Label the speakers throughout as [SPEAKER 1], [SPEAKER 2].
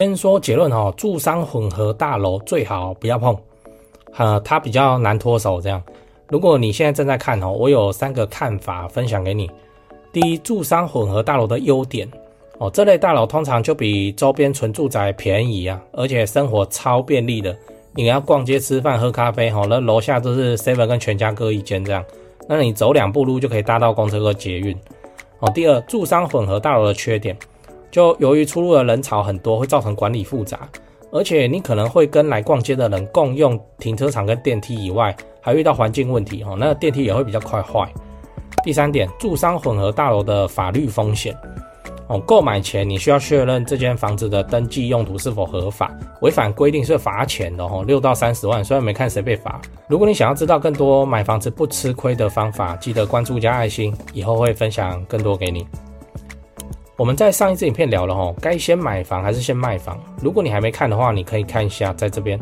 [SPEAKER 1] 先说结论哈，住商混合大楼最好不要碰，呃，它比较难脱手。这样，如果你现在正在看哦，我有三个看法分享给你。第一，住商混合大楼的优点哦，这类大楼通常就比周边纯住宅便宜啊，而且生活超便利的。你要逛街、吃饭、喝咖啡，哈，那楼下都是 seven 跟全家各一间这样，那你走两步路就可以搭到公车和捷运。哦，第二，住商混合大楼的缺点，就由于出入的人潮很多，会造成管理复杂，而且你可能会跟来逛街的人共用停车场跟电梯以外，还遇到环境问题，哦，那电梯也会比较快坏。第三点，住商混合大楼的法律风险。哦，购买前你需要确认这间房子的登记用途是否合法，违反规定是罚钱的哦，六到三十万。虽然没看谁被罚。如果你想要知道更多买房子不吃亏的方法，记得关注加爱心，以后会分享更多给你。我们在上一支影片聊了哦，该先买房还是先卖房？如果你还没看的话，你可以看一下在这边。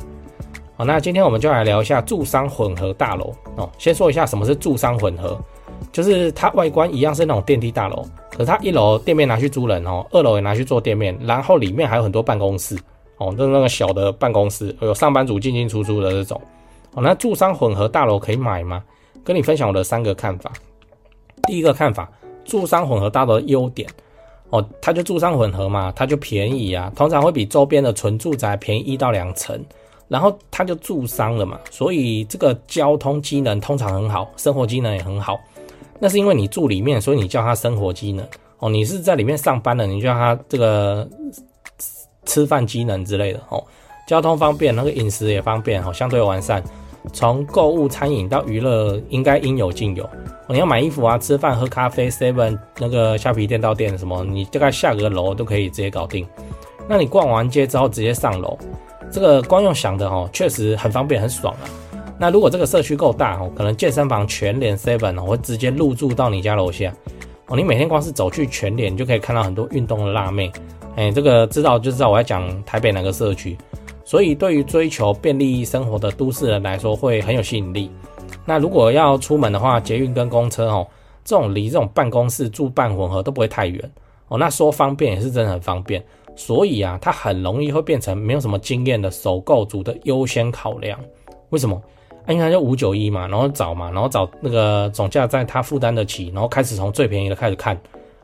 [SPEAKER 1] 好，那今天我们就来聊一下住商混合大楼哦。先说一下什么是住商混合，就是它外观一样是那种电梯大楼。可是它一楼店面拿去租人哦，二楼也拿去做店面，然后里面还有很多办公室哦，就是那个小的办公室，有上班族进进出出的这种。哦，那住商混合大楼可以买吗？跟你分享我的三个看法。第一个看法，住商混合大楼的优点哦，它就住商混合嘛，它就便宜啊，通常会比周边的纯住宅便宜一到两成，然后它就住商了嘛，所以这个交通机能通常很好，生活机能也很好。那是因为你住里面，所以你叫它生活机能哦。你是在里面上班的，你叫它这个吃饭机能之类的哦。交通方便，那个饮食也方便哦，相对完善。从购物、餐饮到娱乐，应该应有尽有。你要买衣服啊、吃饭、喝咖啡，seven 那个虾皮店到店什么，你大概下个楼都可以直接搞定。那你逛完街之后直接上楼，这个光用想的哦，确实很方便、很爽啊。那如果这个社区够大哦，可能健身房全联 seven 哦会直接入驻到你家楼下哦。你每天光是走去全联，就可以看到很多运动的辣妹。哎，这个知道就知道我要讲台北哪个社区。所以对于追求便利生活的都市人来说，会很有吸引力。那如果要出门的话，捷运跟公车哦，这种离这种办公室住办混合都不会太远哦。那说方便也是真的很方便。所以啊，它很容易会变成没有什么经验的首购族的优先考量。为什么？啊，因为它就五九一嘛，然后找嘛，然后找那个总价在他负担得起，然后开始从最便宜的开始看，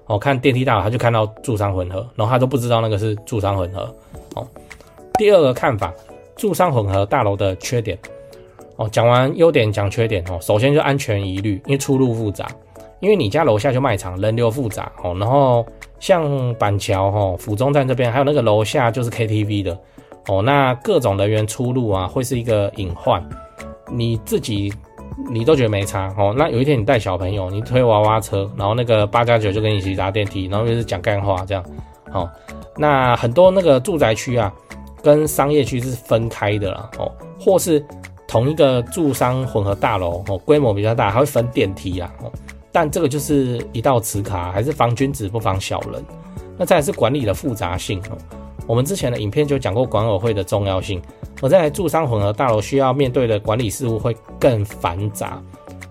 [SPEAKER 1] 哦，看电梯大楼，他就看到住商混合，然后他都不知道那个是住商混合，哦。第二个看法，住商混合大楼的缺点，哦，讲完优点讲缺点哦，首先就安全疑虑，因为出入复杂，因为你家楼下就卖场，人流复杂哦，然后像板桥哦，府中站这边，还有那个楼下就是 KTV 的，哦，那各种人员出入啊，会是一个隐患。你自己你都觉得没差哦，那有一天你带小朋友，你推娃娃车，然后那个八加九就跟你一起搭电梯，然后就是讲干话这样，哦，那很多那个住宅区啊，跟商业区是分开的啦，哦，或是同一个住商混合大楼哦，规模比较大，还会分电梯啊，哦，但这个就是一道磁卡，还是防君子不防小人，那再来是管理的复杂性哦，我们之前的影片就讲过管委会的重要性。我在住商混合大楼需要面对的管理事务会更繁杂，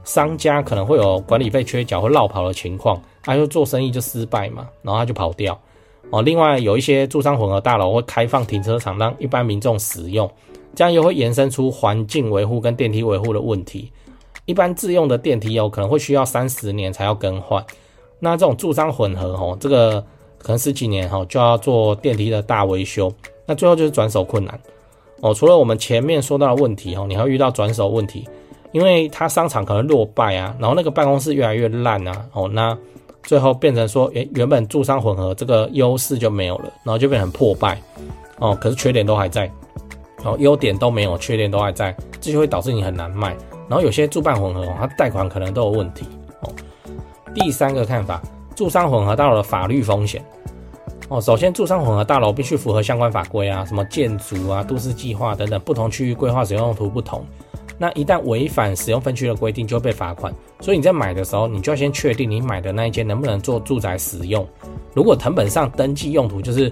[SPEAKER 1] 商家可能会有管理费缺缴或落跑的情况，他就做生意就失败嘛，然后他就跑掉。哦，另外有一些住商混合大楼会开放停车场让一般民众使用，这样又会延伸出环境维护跟电梯维护的问题。一般自用的电梯哦，可能会需要三十年才要更换，那这种住商混合哦，这个可能十几年哈就要做电梯的大维修，那最后就是转手困难。哦，除了我们前面说到的问题哦，你还会遇到转手问题，因为它商场可能落败啊，然后那个办公室越来越烂啊，哦，那最后变成说，原，原本住商混合这个优势就没有了，然后就变成破败，哦，可是缺点都还在，哦，优点都没有，缺点都还在，这就会导致你很难卖，然后有些住办混合，它贷款可能都有问题，哦，第三个看法，住商混合大楼的法律风险。哦，首先，住商混合大楼必须符合相关法规啊，什么建筑啊、都市计划等等，不同区域规划使用用途不同。那一旦违反使用分区的规定，就会被罚款。所以你在买的时候，你就要先确定你买的那一间能不能做住宅使用。如果藤本上登记用途就是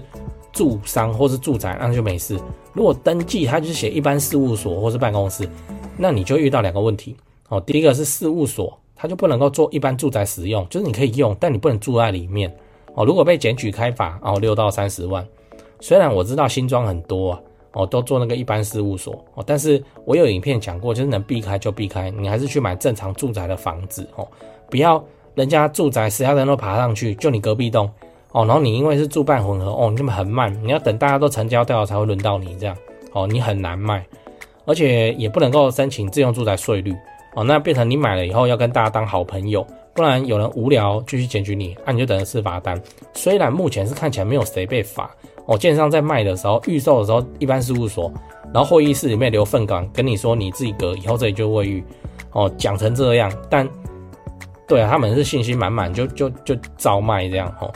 [SPEAKER 1] 住商或是住宅，那就没事。如果登记它就是写一般事务所或是办公室，那你就遇到两个问题。哦，第一个是事务所，它就不能够做一般住宅使用，就是你可以用，但你不能住在里面。哦，如果被检举开罚，哦，六到三十万。虽然我知道新庄很多啊，哦，都做那个一般事务所哦，但是我有影片讲过，就是能避开就避开，你还是去买正常住宅的房子哦，不要人家住宅十家人都爬上去，就你隔壁栋哦，然后你因为是住办混合哦，你那么很慢，你要等大家都成交掉才会轮到你这样哦，你很难卖，而且也不能够申请自用住宅税率哦，那变成你买了以后要跟大家当好朋友。不然有人无聊继续检举你，那、啊、你就等着吃罚单。虽然目前是看起来没有谁被罚哦，建商在卖的时候、预售的时候，一般事务所，然后会议室里面留粪缸，跟你说你自己隔，以后这里就卫浴哦，讲成这样，但对啊，他们是信心满满，就就就照卖这样哦。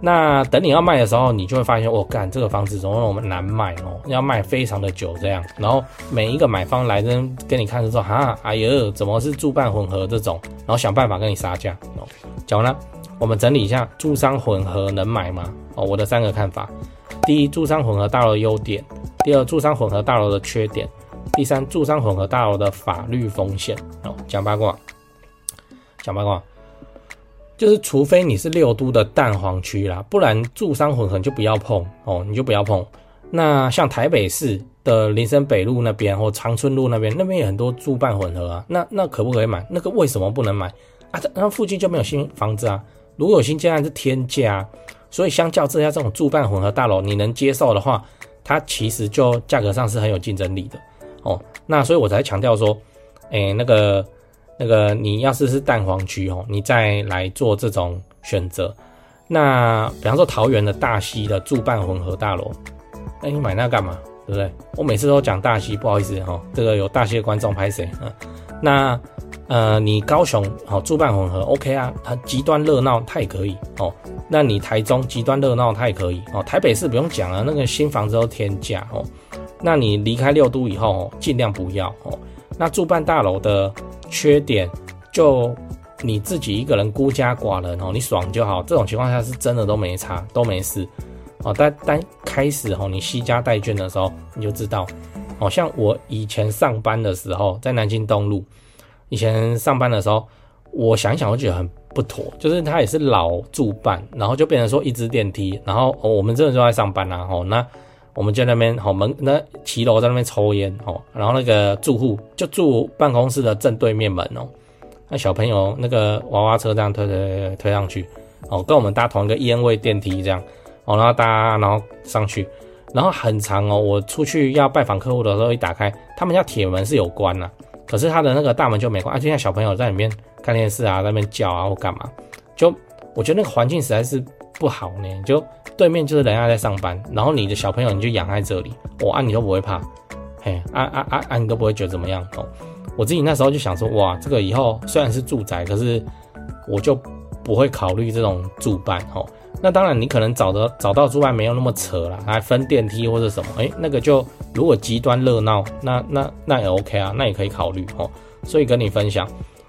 [SPEAKER 1] 那等你要卖的时候，你就会发现，我、哦、干这个房子怎么那么难卖哦，要卖非常的久这样。然后每一个买方来这跟你看的时候，哈，哎呦，怎么是住办混合这种？然后想办法跟你杀价哦。讲完了，我们整理一下，住商混合能买吗？哦，我的三个看法：第一，住商混合大楼的优点；第二，住商混合大楼的缺点；第三，住商混合大楼的法律风险。哦，讲八卦，讲八卦。就是除非你是六都的蛋黄区啦，不然住商混合就不要碰哦，你就不要碰。那像台北市的林森北路那边或长春路那边，那边有很多住办混合啊，那那可不可以买？那个为什么不能买啊？那附近就没有新房子啊？如果有新建案是天价，所以相较之下，这种住办混合大楼你能接受的话，它其实就价格上是很有竞争力的哦。那所以我才强调说，哎，那个。那个你要是是蛋黄区哦，你再来做这种选择。那比方说桃园的大溪的住办混合大楼，那你买那干嘛？对不对？我每次都讲大溪，不好意思哈，这个有大溪的观众拍谁？嗯，那呃，你高雄好住办混合 OK 啊，它极端热闹它也可以哦。那你台中极端热闹它也可以哦。台北市不用讲了，那个新房子都天价哦。那你离开六都以后，尽量不要哦。那住办大楼的。缺点就你自己一个人孤家寡人哦，你爽就好。这种情况下是真的都没差，都没事哦。但但开始哦，你携家带眷的时候，你就知道哦。像我以前上班的时候，在南京东路，以前上班的时候，我想一想，我觉得很不妥，就是它也是老住办，然后就变成说一支电梯，然后、哦、我们真的就在上班啦。哦，那。我们就在那边好门那骑楼在那边抽烟哦，然后那个住户就住办公室的正对面门哦，那小朋友那个娃娃车这样推推推上去哦，跟我们搭同一个烟味电梯这样哦，然后搭然后上去，然后很长哦，我出去要拜访客户的时候一打开，他们家铁门是有关呐，可是他的那个大门就没关，啊，就像小朋友在里面看电视啊，在那边叫啊或干嘛，就我觉得那个环境实在是不好呢，就。对面就是人家在上班，然后你的小朋友你就养在这里，我、哦、啊你都不会怕，嘿啊啊啊啊你都不会觉得怎么样哦。我自己那时候就想说，哇，这个以后虽然是住宅，可是我就不会考虑这种住办哦。那当然你可能找的找到之外没有那么扯啦，还分电梯或者什么，哎，那个就如果极端热闹，那那那也 OK 啊，那也可以考虑哦。所以跟你分享，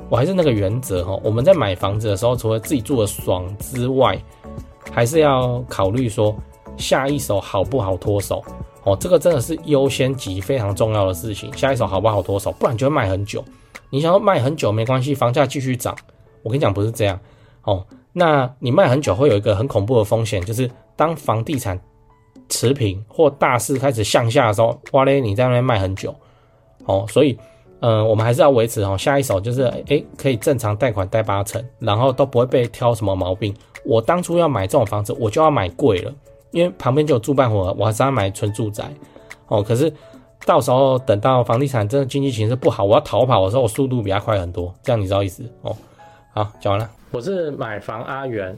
[SPEAKER 1] 我还是那个原则哦。我们在买房子的时候，除了自己住的爽之外，还是要考虑说下一手好不好脱手哦，这个真的是优先级非常重要的事情。下一手好不好脱手，不然就会卖很久。你想要卖很久没关系，房价继续涨。我跟你讲不是这样哦。那你卖很久会有一个很恐怖的风险，就是当房地产持平或大势开始向下的时候，哇嘞，你在那边卖很久哦。所以，嗯、我们还是要维持哦，下一手就是诶可以正常贷款贷八成，然后都不会被挑什么毛病。我当初要买这种房子，我就要买贵了，因为旁边就有住办伙，我还是要买纯住宅，哦。可是到时候等到房地产真的经济形势不好，我要逃跑的时候，我速度比他快很多，这样你知道意思哦？好，讲完了。我是买房阿元。